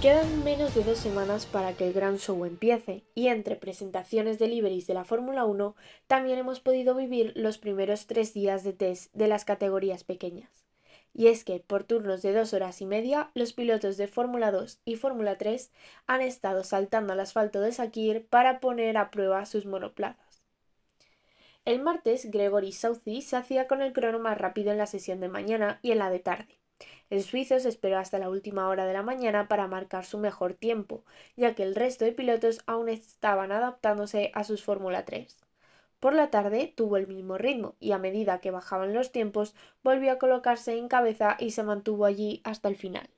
Quedan menos de dos semanas para que el gran show empiece y entre presentaciones de deliveries de la Fórmula 1 también hemos podido vivir los primeros tres días de test de las categorías pequeñas. Y es que por turnos de dos horas y media los pilotos de Fórmula 2 y Fórmula 3 han estado saltando al asfalto de Sakir para poner a prueba sus monoplazas. El martes Gregory Southey se hacía con el crono más rápido en la sesión de mañana y en la de tarde el suizo se esperó hasta la última hora de la mañana para marcar su mejor tiempo, ya que el resto de pilotos aún estaban adaptándose a sus Fórmula 3. Por la tarde tuvo el mismo ritmo y a medida que bajaban los tiempos volvió a colocarse en cabeza y se mantuvo allí hasta el final.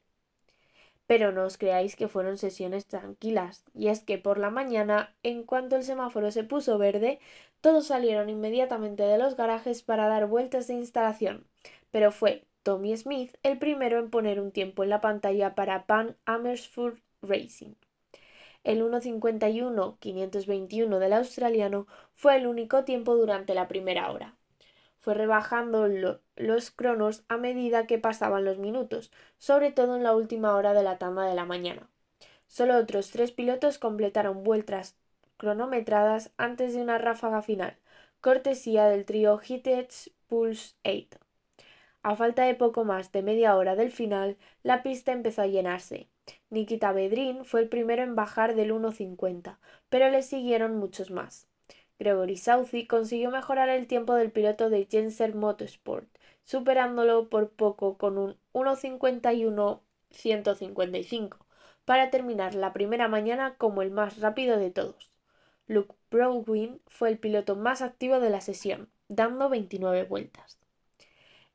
Pero no os creáis que fueron sesiones tranquilas, y es que por la mañana, en cuanto el semáforo se puso verde, todos salieron inmediatamente de los garajes para dar vueltas de instalación, pero fue Tommy Smith el primero en poner un tiempo en la pantalla para Pan Amersfoort Racing. El 1.51.521 del australiano fue el único tiempo durante la primera hora. Fue rebajando los cronos a medida que pasaban los minutos, sobre todo en la última hora de la tanda de la mañana. Solo otros tres pilotos completaron vueltas cronometradas antes de una ráfaga final, cortesía del trío Hitech Pulse 8. A falta de poco más de media hora del final, la pista empezó a llenarse. Nikita Bedrin fue el primero en bajar del 1.50, pero le siguieron muchos más. Gregory Southey consiguió mejorar el tiempo del piloto de Jenser Motorsport, superándolo por poco con un 1.51.155, para terminar la primera mañana como el más rápido de todos. Luke Browin fue el piloto más activo de la sesión, dando 29 vueltas.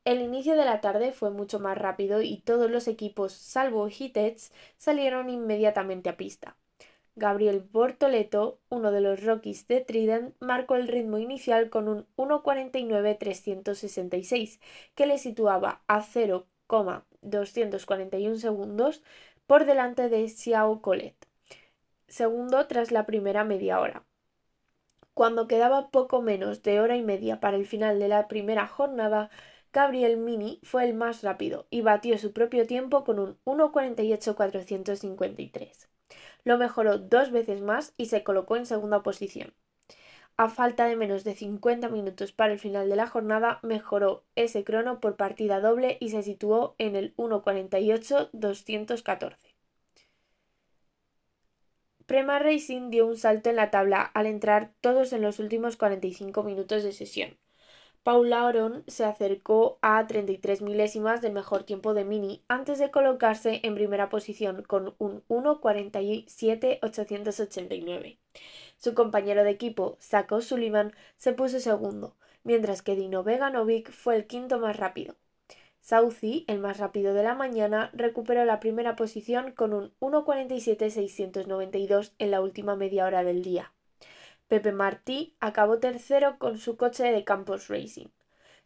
El inicio de la tarde fue mucho más rápido y todos los equipos, salvo Hitech, salieron inmediatamente a pista. Gabriel Bortoleto, uno de los Rockies de Trident, marcó el ritmo inicial con un 1.49.366, que le situaba a 0,241 segundos por delante de Xiao Colette, segundo tras la primera media hora. Cuando quedaba poco menos de hora y media para el final de la primera jornada, Gabriel Mini fue el más rápido y batió su propio tiempo con un 1.48.453. Lo mejoró dos veces más y se colocó en segunda posición. A falta de menos de 50 minutos para el final de la jornada, mejoró ese crono por partida doble y se situó en el 1.48.214. Prema Racing dio un salto en la tabla al entrar todos en los últimos 45 minutos de sesión. Paula Oron se acercó a 33 milésimas del mejor tiempo de Mini antes de colocarse en primera posición con un 1.47.889. Su compañero de equipo, Sako Sullivan, se puso segundo, mientras que Dino Veganovic fue el quinto más rápido. Southey, el más rápido de la mañana, recuperó la primera posición con un 1.47.692 en la última media hora del día. Pepe Martí acabó tercero con su coche de Campos Racing.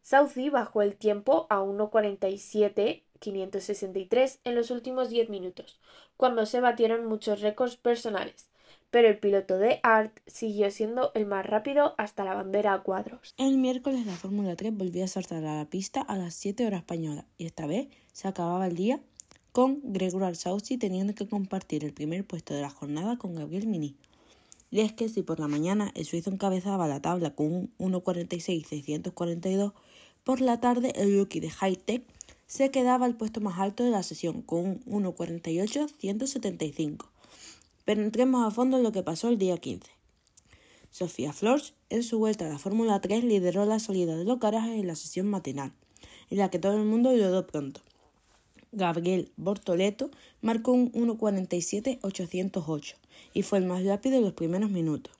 Southey bajó el tiempo a 1.47.563 en los últimos 10 minutos, cuando se batieron muchos récords personales, pero el piloto de Art siguió siendo el más rápido hasta la bandera a cuadros. El miércoles la Fórmula 3 volvió a saltar a la pista a las 7 horas españolas y esta vez se acababa el día con Gregory Southey teniendo que compartir el primer puesto de la jornada con Gabriel Mini. Y es que si por la mañana el suizo encabezaba la tabla con un 1.46.642, por la tarde el rookie de High Tech se quedaba al puesto más alto de la sesión con un 1.48.175. Pero entremos a fondo en lo que pasó el día 15. Sofía Flores, en su vuelta a la Fórmula 3, lideró la salida de los garajes en la sesión matinal, en la que todo el mundo dio pronto. Gabriel Bortoleto marcó un 1.47.808 y fue el más rápido en los primeros minutos.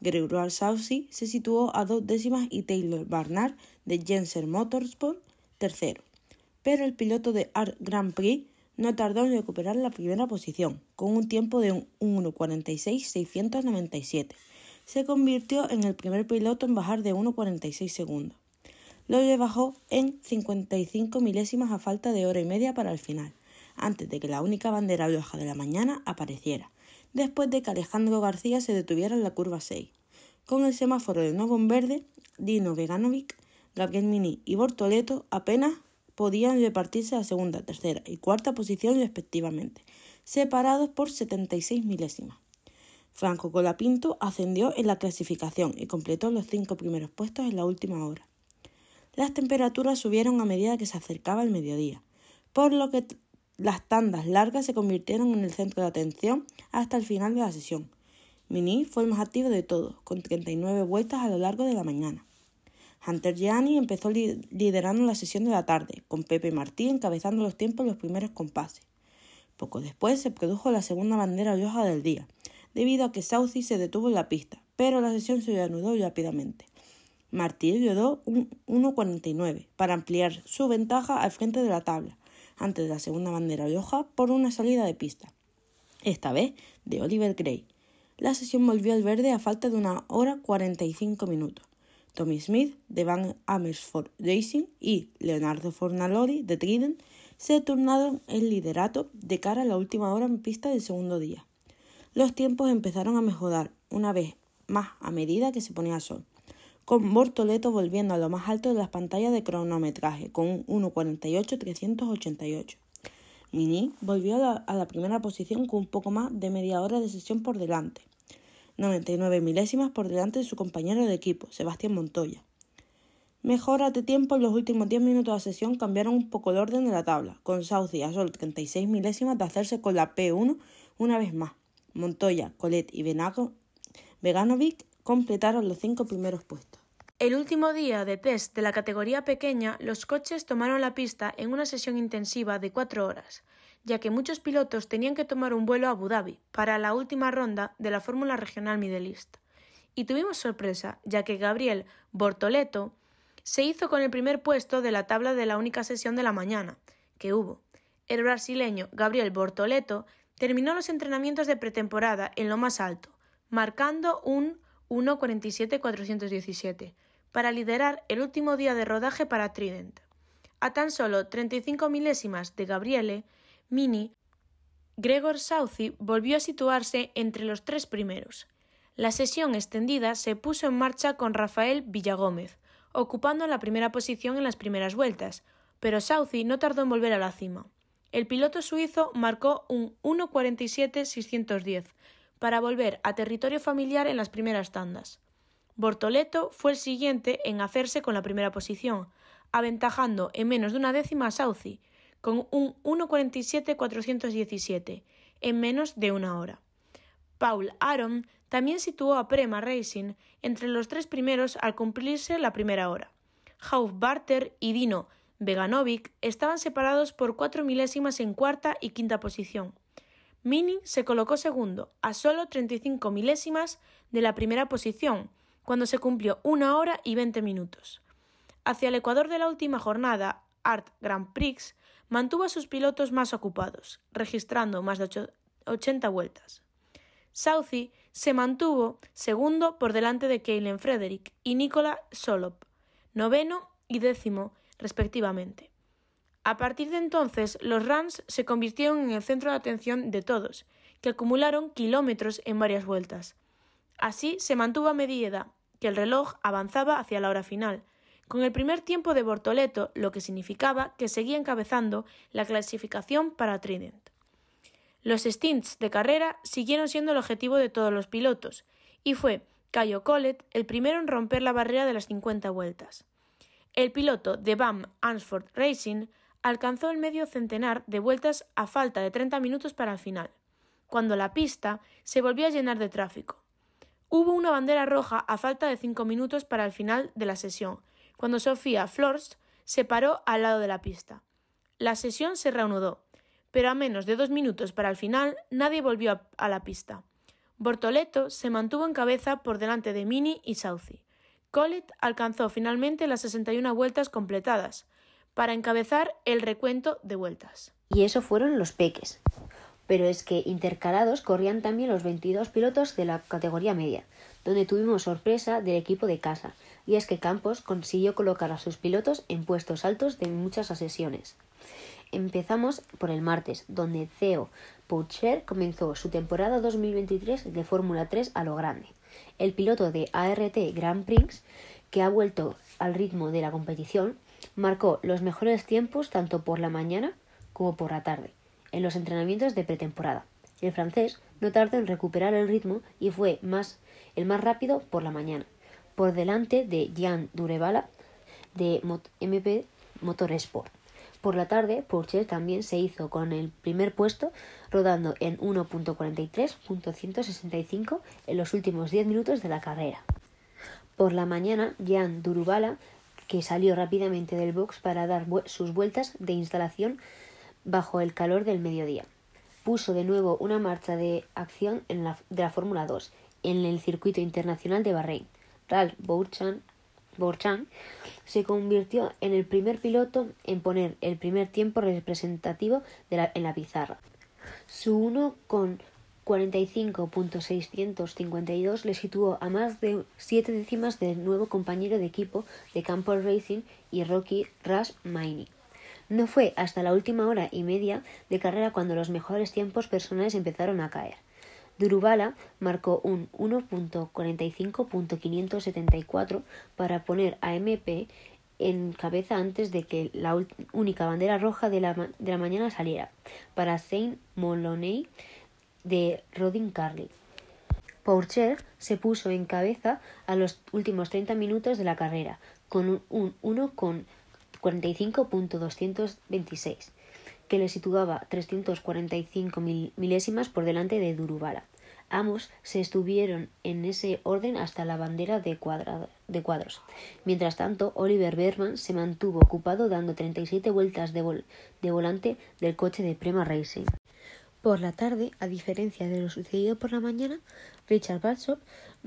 Gregoire Saucy se situó a dos décimas y Taylor Barnard de Jenser Motorsport tercero. Pero el piloto de Art Grand Prix no tardó en recuperar la primera posición, con un tiempo de un 1.46.697. Se convirtió en el primer piloto en bajar de 1.46 segundos lo bajó en 55 milésimas a falta de hora y media para el final, antes de que la única bandera roja de la mañana apareciera, después de que Alejandro García se detuviera en la curva 6. Con el semáforo de nuevo en verde, Dino Veganovic, Gabriel Mini y Bortoleto apenas podían repartirse la segunda, tercera y cuarta posición respectivamente, separados por 76 milésimas. Franco Colapinto ascendió en la clasificación y completó los cinco primeros puestos en la última hora. Las temperaturas subieron a medida que se acercaba el mediodía, por lo que las tandas largas se convirtieron en el centro de atención hasta el final de la sesión. Mini fue el más activo de todos, con 39 vueltas a lo largo de la mañana. Hunter Gianni empezó liderando la sesión de la tarde, con Pepe Martí encabezando los tiempos en los primeros compases. Poco después se produjo la segunda bandera roja del día, debido a que Southey se detuvo en la pista, pero la sesión se reanudó rápidamente. Martí rodó un 1.49 para ampliar su ventaja al frente de la tabla, antes de la segunda bandera roja por una salida de pista, esta vez de Oliver Gray. La sesión volvió al verde a falta de una hora 45 minutos. Tommy Smith de Van Amersfoort Racing y Leonardo Fornalori de Trident se turnaron el liderato de cara a la última hora en pista del segundo día. Los tiempos empezaron a mejorar una vez más a medida que se ponía sol, con Bortoleto volviendo a lo más alto de las pantallas de cronometraje con un 1.48.388. Mini volvió a la, primera posición con un poco más de media hora de sesión por delante, 99 milésimas por delante de su compañero de equipo, Sebastián Montoya. Mejoras de tiempo en los últimos 10 minutos de sesión cambiaron un poco el orden de la tabla, con Southey a sol 36 milésimas de hacerse con la P1 una vez más. Montoya, Colet y Veganovic completaron los cinco primeros puestos. El último día de test de la categoría pequeña, los coches tomaron la pista en una sesión intensiva de cuatro horas, ya que muchos pilotos tenían que tomar un vuelo a Abu Dhabi para la última ronda de la Fórmula Regional Middle East. Y tuvimos sorpresa, ya que Gabriel Bortoleto se hizo con el primer puesto de la tabla de la única sesión de la mañana que hubo. El brasileño Gabriel Bortoleto terminó los entrenamientos de pretemporada en lo más alto, marcando un 1.47.417 para liderar el último día de rodaje para Trident. A tan solo 35 milésimas de Gabriele, Mini, Gregor Southey volvió a situarse entre los tres primeros. La sesión extendida se puso en marcha con Rafael Villagómez, ocupando la primera posición en las primeras vueltas, pero Southey no tardó en volver a la cima. El piloto suizo marcó un 1.47.610 para volver a territorio familiar en las primeras tandas. Bortoleto fue el siguiente en hacerse con la primera posición, aventajando en menos de una décima a Southey, con un 1.47.417, en menos de una hora. Paul Aron también situó a Prema Racing entre los tres primeros al cumplirse la primera hora. Hauf Barter y Dino Veganovic estaban separados por cuatro milésimas en cuarta y quinta posición. Mini se colocó segundo, a solo 35 milésimas de la primera posición, cuando se cumplió una hora y veinte minutos. Hacia el ecuador de la última jornada, Art Grand Prix mantuvo a sus pilotos más ocupados, registrando más de 80 vueltas. Southey se mantuvo segundo por delante de Keilen Frederick y Nicola Solop, noveno y décimo respectivamente. A partir de entonces, los runs se convirtieron en el centro de atención de todos, que acumularon kilómetros en varias vueltas. Así se mantuvo a medida que el reloj avanzaba hacia la hora final, con el primer tiempo de Bortoleto, lo que significaba que seguía encabezando la clasificación para Trident. Los stints de carrera siguieron siendo el objetivo de todos los pilotos, y fue Cayo Collet el primero en romper la barrera de las 50 vueltas. El piloto de BAM Ansford Racing alcanzó el medio centenar de vueltas a falta de 30 minutos para el final, cuando la pista se volvió a llenar de tráfico. Hubo una bandera roja a falta de 5 minutos para el final de la sesión, cuando Sofía Flors se paró al lado de la pista. La sesión se reanudó pero a menos de dos minutos para el final nadie volvió a, la pista. Bortoleto se mantuvo en cabeza por delante de Mini y Southey. Collet alcanzó finalmente las 61 vueltas completadas, para encabezar el recuento de vueltas. Y eso fueron los peques. Pero es que intercalados corrían también los 22 pilotos de la categoría media, donde tuvimos sorpresa del equipo de casa, y es que Campos consiguió colocar a sus pilotos en puestos altos de muchas sesiones. Empezamos por el martes, donde Theo Poucher comenzó su temporada 2023 de Fórmula 3 a lo grande. El piloto de ART Grand Prix, que ha vuelto al ritmo de la competición, marcó los mejores tiempos tanto por la mañana como por la tarde. En los entrenamientos de pretemporada. El francés no tardó en recuperar el ritmo y fue más, el más rápido por la mañana, por delante de Jan Durevala de MP Motorsport. Por la tarde, Porsche también se hizo con el primer puesto, rodando en 1.43.165 en los últimos 10 minutos de la carrera. Por la mañana, Jan Durubala, que salió rápidamente del box para dar sus vueltas de instalación bajo el calor del mediodía, puso de nuevo una marcha de acción en la, de la Fórmula 2 en el circuito internacional de Bahrein. Ralph Bourchan se convirtió en el primer piloto en poner el primer tiempo representativo en la pizarra. Su 1 con 45.652 le situó a más de siete décimas del nuevo compañero de equipo de Campo Racing y Rocky Rush Maini. No fue hasta la última hora y media de carrera cuando los mejores tiempos personales empezaron a caer. Durubala marcó un 1.45.574 para poner a MP en cabeza antes de que la única bandera roja de la, de la mañana saliera, para Saint Moloney de Rodin Carly. Pourcher se puso en cabeza a los últimos 30 minutos de la carrera, con un, 1.45.226 que le situaba 345 milésimas por delante de Durubala. Ambos se estuvieron en ese orden hasta la bandera de, de cuadros. Mientras tanto, Oliver Berman se mantuvo ocupado dando 37 vueltas de, de volante del coche de Prema Racing. Por la tarde, a diferencia de lo sucedido por la mañana, Richard Balsop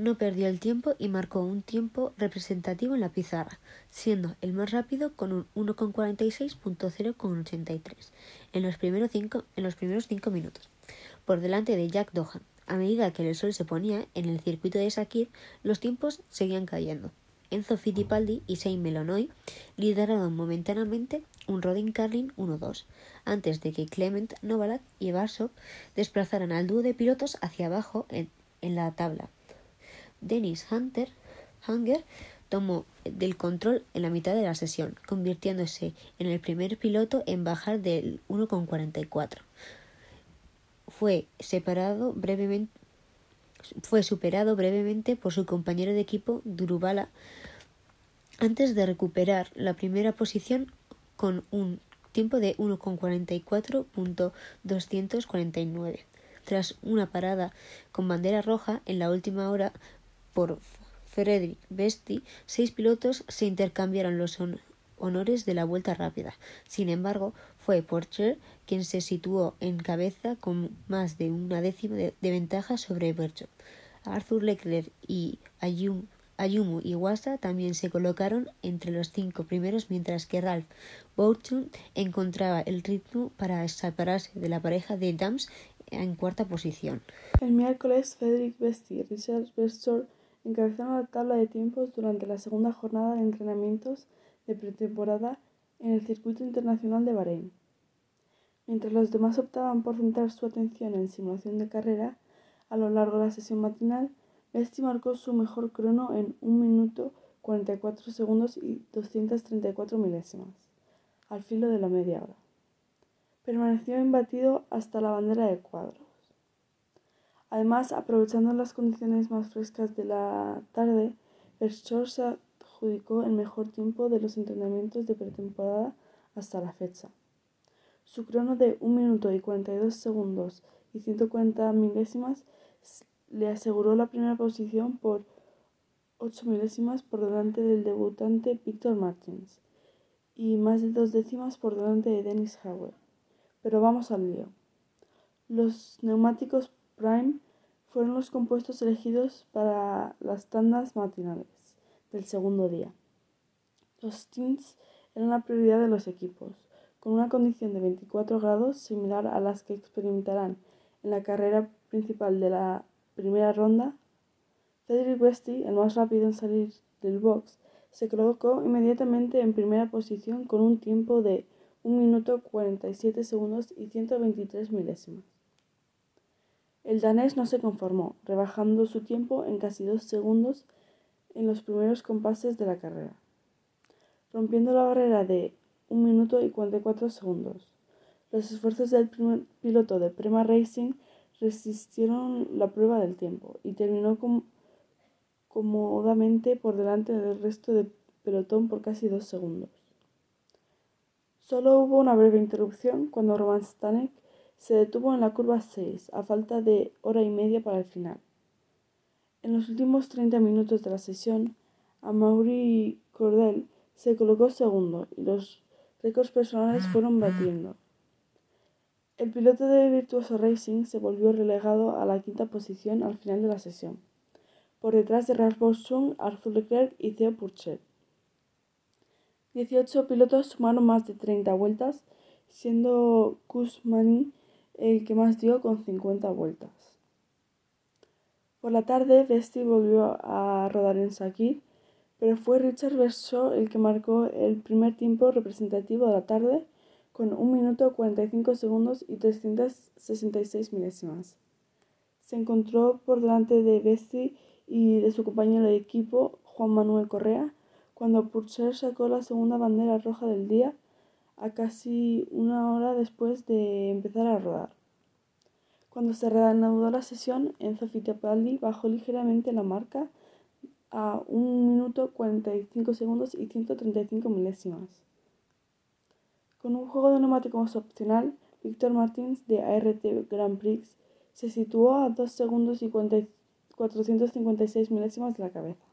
no perdió el tiempo y marcó un tiempo representativo en la pizarra, siendo el más rápido con un 1,46.083 en los primeros en los primeros cinco minutos, por delante de Jack Dohan. A medida que el sol se ponía en el circuito de Sakir, los tiempos seguían cayendo. Enzo Fittipaldi y Shane Melonoy lideraron momentáneamente un Rodin Carlin 1-2, antes de que Clement Novalak y Barsov desplazaran al dúo de pilotos hacia abajo en, la tabla. Dennis Hunter tomó del control en la mitad de la sesión, convirtiéndose en el primer piloto en bajar del 1,44. Fue separado brevemente fue superado brevemente por su compañero de equipo Durubala antes de recuperar la primera posición con un tiempo de 1,44.249. Tras una parada con bandera roja en la última hora por Frederick Besti, seis pilotos se intercambiaron los honores de la vuelta rápida. Sin embargo, fue Porsche quien se situó en cabeza con más de una décima de, ventaja sobre Bercho. Arthur Leclerc y Ayumu y Wasa también se colocaron entre los cinco primeros, mientras que Ralph Bourton encontraba el ritmo para separarse de la pareja de Dams en cuarta posición. El miércoles, Frederick Besti y Richard Bestor encabezaron la tabla de tiempos durante la segunda jornada de entrenamientos de pretemporada en el circuito internacional de Bahrein. Mientras los demás optaban por centrar su atención en simulación de carrera, a lo largo de la sesión matinal, Besti marcó su mejor crono en 1 minuto 44 segundos y 234 milésimas, al filo de la media hora. Permaneció imbatido hasta la bandera de cuadros. Además, aprovechando las condiciones más frescas de la tarde, Verschoor se adjudicó el mejor tiempo de los entrenamientos de pretemporada hasta la fecha. Su crono de 1 minuto y 42 segundos y 140 milésimas le aseguró la primera posición por 8 milésimas por delante del debutante Victor Martins y más de dos décimas por delante de Dennis Howard. Pero vamos al lío. Los neumáticos Prime fueron los compuestos elegidos para las tandas matinales del segundo día. Los stints eran la prioridad de los equipos con una condición de 24 grados similar a las que experimentarán en la carrera principal de la primera ronda, Cedric Westy, el más rápido en salir del box, se colocó inmediatamente en primera posición con un tiempo de 1 minuto 47 segundos y 123 milésimas. El danés no se conformó, rebajando su tiempo en casi dos segundos en los primeros compases de la carrera, rompiendo la barrera de 1 minuto y 44 segundos. Los esfuerzos del piloto de Prema Racing resistieron la prueba del tiempo y terminó cómodamente por delante del resto del pelotón por casi dos segundos. Solo hubo una breve interrupción cuando Roman Stanek se detuvo en la curva 6 a falta de hora y media para el final. En los últimos 30 minutos de la sesión, Amaury Cordell se colocó segundo y los récords personales fueron batiendo. El piloto de Virtuoso Racing se volvió relegado a la quinta posición al final de la sesión, por detrás de Ralph Boschung, Arthur Leclerc y Theo Pourchet. 18 pilotos sumaron más de 30 vueltas, siendo Kusmani el que más dio con 50 vueltas. Por la tarde, Vesti volvió a rodar en Sakir, pero fue Richard Bershaw el que marcó el primer tiempo representativo de la tarde con 1 minuto 45 segundos y 366 milésimas. Se encontró por delante de Vesti y de su compañero de equipo, Juan Manuel Correa, cuando Purcher sacó la segunda bandera roja del día a casi una hora después de empezar a rodar. Cuando se reanudó la sesión, Enzo Fittipaldi bajó ligeramente la marca a 1 minuto 45 segundos y 135 milésimas. Con un juego de neumáticos opcional, Víctor Martins de ART Grand Prix se situó a 2 segundos y 456 milésimas de la cabeza.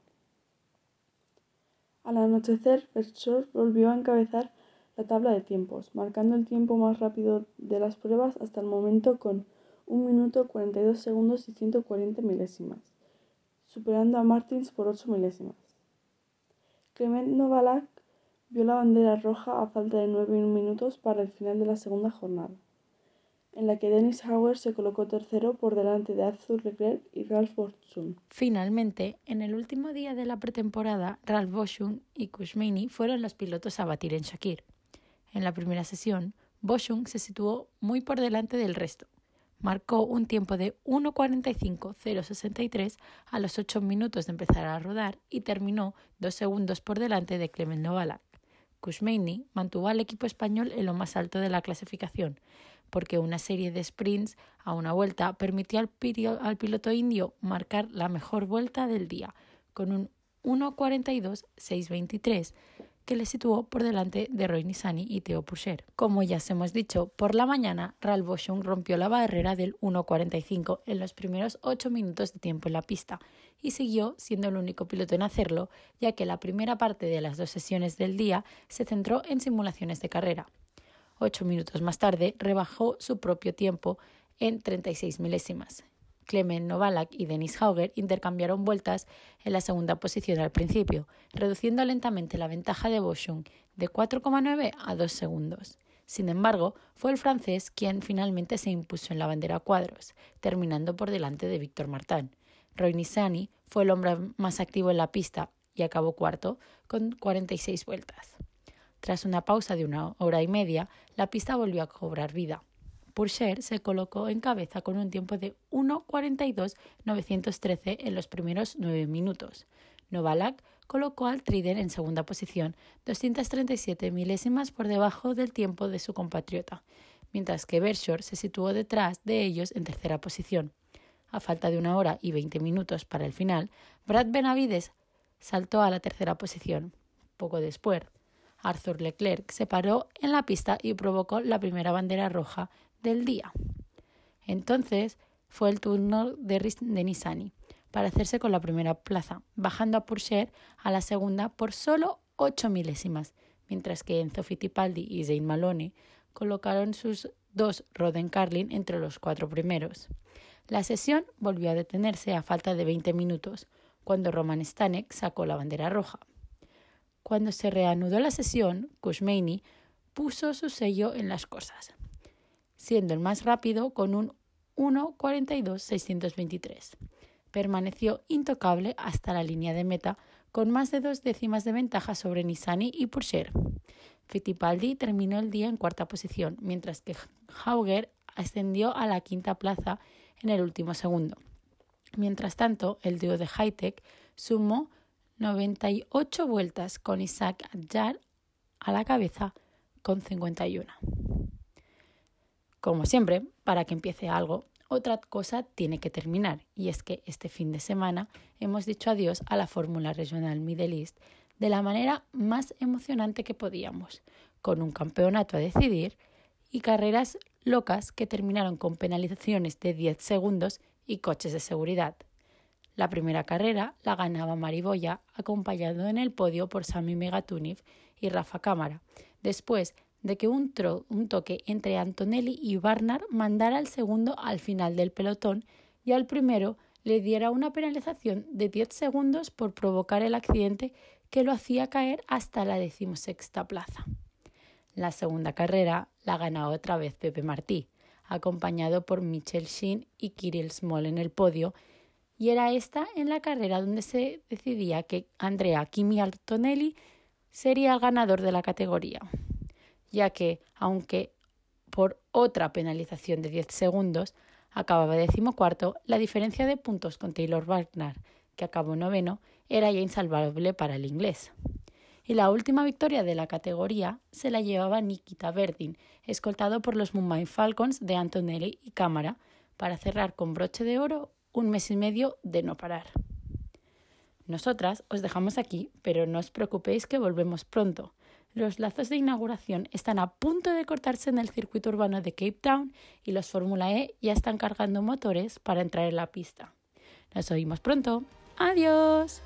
Al anochecer, Berchor volvió a encabezar la tabla de tiempos, marcando el tiempo más rápido de las pruebas hasta el momento con 1 minuto 42 segundos y 140 milésimas, superando a Martins por 8 milésimas. Clement Novalak vio la bandera roja a falta de 9 minutos para el final de la segunda jornada, en la que Dennis Hauer se colocó tercero por delante de Arthur Leclerc y Ralph Boschung. Finalmente, en el último día de la pretemporada, Ralph Boschung y Kushmini fueron los pilotos a batir en Shakir. En la primera sesión, Boschung se situó muy por delante del resto. Marcó un tiempo de 1.45.063 a los 8 minutos de empezar a rodar y terminó dos segundos por delante de Clement Novalak. Kushmeini mantuvo al equipo español en lo más alto de la clasificación, porque una serie de sprints a una vuelta permitió al, al piloto indio marcar la mejor vuelta del día, con un 1.42.623 que le situó por delante de Roy Nissany y Theo Pourchaire. Como ya os hemos dicho, por la mañana Ralph Boschung rompió la barrera del 1.45 en los primeros 8 minutos de tiempo en la pista y siguió siendo el único piloto en hacerlo, ya que la primera parte de las dos sesiones del día se centró en simulaciones de carrera. Ocho minutos más tarde rebajó su propio tiempo en 36 milésimas. Clement Novalak y Denis Hauger intercambiaron vueltas en la segunda posición al principio, reduciendo lentamente la ventaja de Boschung de 4,9 a 2 segundos. Sin embargo, fue el francés quien finalmente se impuso en la bandera cuadros, terminando por delante de Víctor Martin. Roy Nissany fue el hombre más activo en la pista y acabó cuarto con 46 vueltas. Tras una pausa de una hora y media, la pista volvió a cobrar vida. Pourchaire se colocó en cabeza con un tiempo de 1.42.913 en los primeros nueve minutos. Novalak colocó al Triden en segunda posición, 237 milésimas por debajo del tiempo de su compatriota, mientras que Bershore se situó detrás de ellos en tercera posición. A falta de una hora y veinte minutos para el final, Brad Benavides saltó a la tercera posición. Poco después, Arthur Leclerc se paró en la pista y provocó la primera bandera roja del día. Entonces fue el turno de, Nisani para hacerse con la primera plaza, bajando a Pourchaire a la segunda por solo ocho milésimas, mientras que Enzo Fittipaldi y Zane Malone colocaron sus dos Roden Carlin entre los cuatro primeros. La sesión volvió a detenerse a falta de 20 minutos, cuando Roman Stanek sacó la bandera roja. Cuando se reanudó la sesión, Kushmeini puso su sello en las cosas siendo el más rápido con un 1.42.623. Permaneció intocable hasta la línea de meta con más de dos décimas de ventaja sobre Nissany y Pourchaire. Fittipaldi terminó el día en cuarta posición, mientras que Hauger ascendió a la quinta plaza en el último segundo. Mientras tanto, el dúo de Hightech sumó 98 vueltas con Isaac Adjar a la cabeza con 51. Como siempre, para que empiece algo, otra cosa tiene que terminar, y es que este fin de semana hemos dicho adiós a la Fórmula Regional Middle East de la manera más emocionante que podíamos, con un campeonato a decidir y carreras locas que terminaron con penalizaciones de 10 segundos y coches de seguridad. La primera carrera la ganaba Mariboya, acompañado en el podio por Sami Megatunif y Rafa Cámara, después de que un, un toque entre Antonelli y Barnard mandara al segundo al final del pelotón y al primero le diera una penalización de 10 segundos por provocar el accidente que lo hacía caer hasta la decimosexta plaza. La segunda carrera la gana otra vez Pepe Martí, acompañado por Michel Sheen y Kirill Small en el podio, y era esta en la carrera donde se decidía que Andrea Kimi Antonelli sería el ganador de la categoría, ya que, aunque por otra penalización de 10 segundos acababa decimocuarto, la diferencia de puntos con Taylor Wagner, que acabó noveno, era ya insalvable para el inglés. Y la última victoria de la categoría se la llevaba Nikita Verdin, escoltado por los Mumbai Falcons de Antonelli y Cámara, para cerrar con broche de oro un mes y medio de no parar. Nosotras os dejamos aquí, pero no os preocupéis que volvemos pronto. Los lazos de inauguración están a punto de cortarse en el circuito urbano de Cape Town y los Fórmula E ya están cargando motores para entrar en la pista. Nos oímos pronto. Adiós.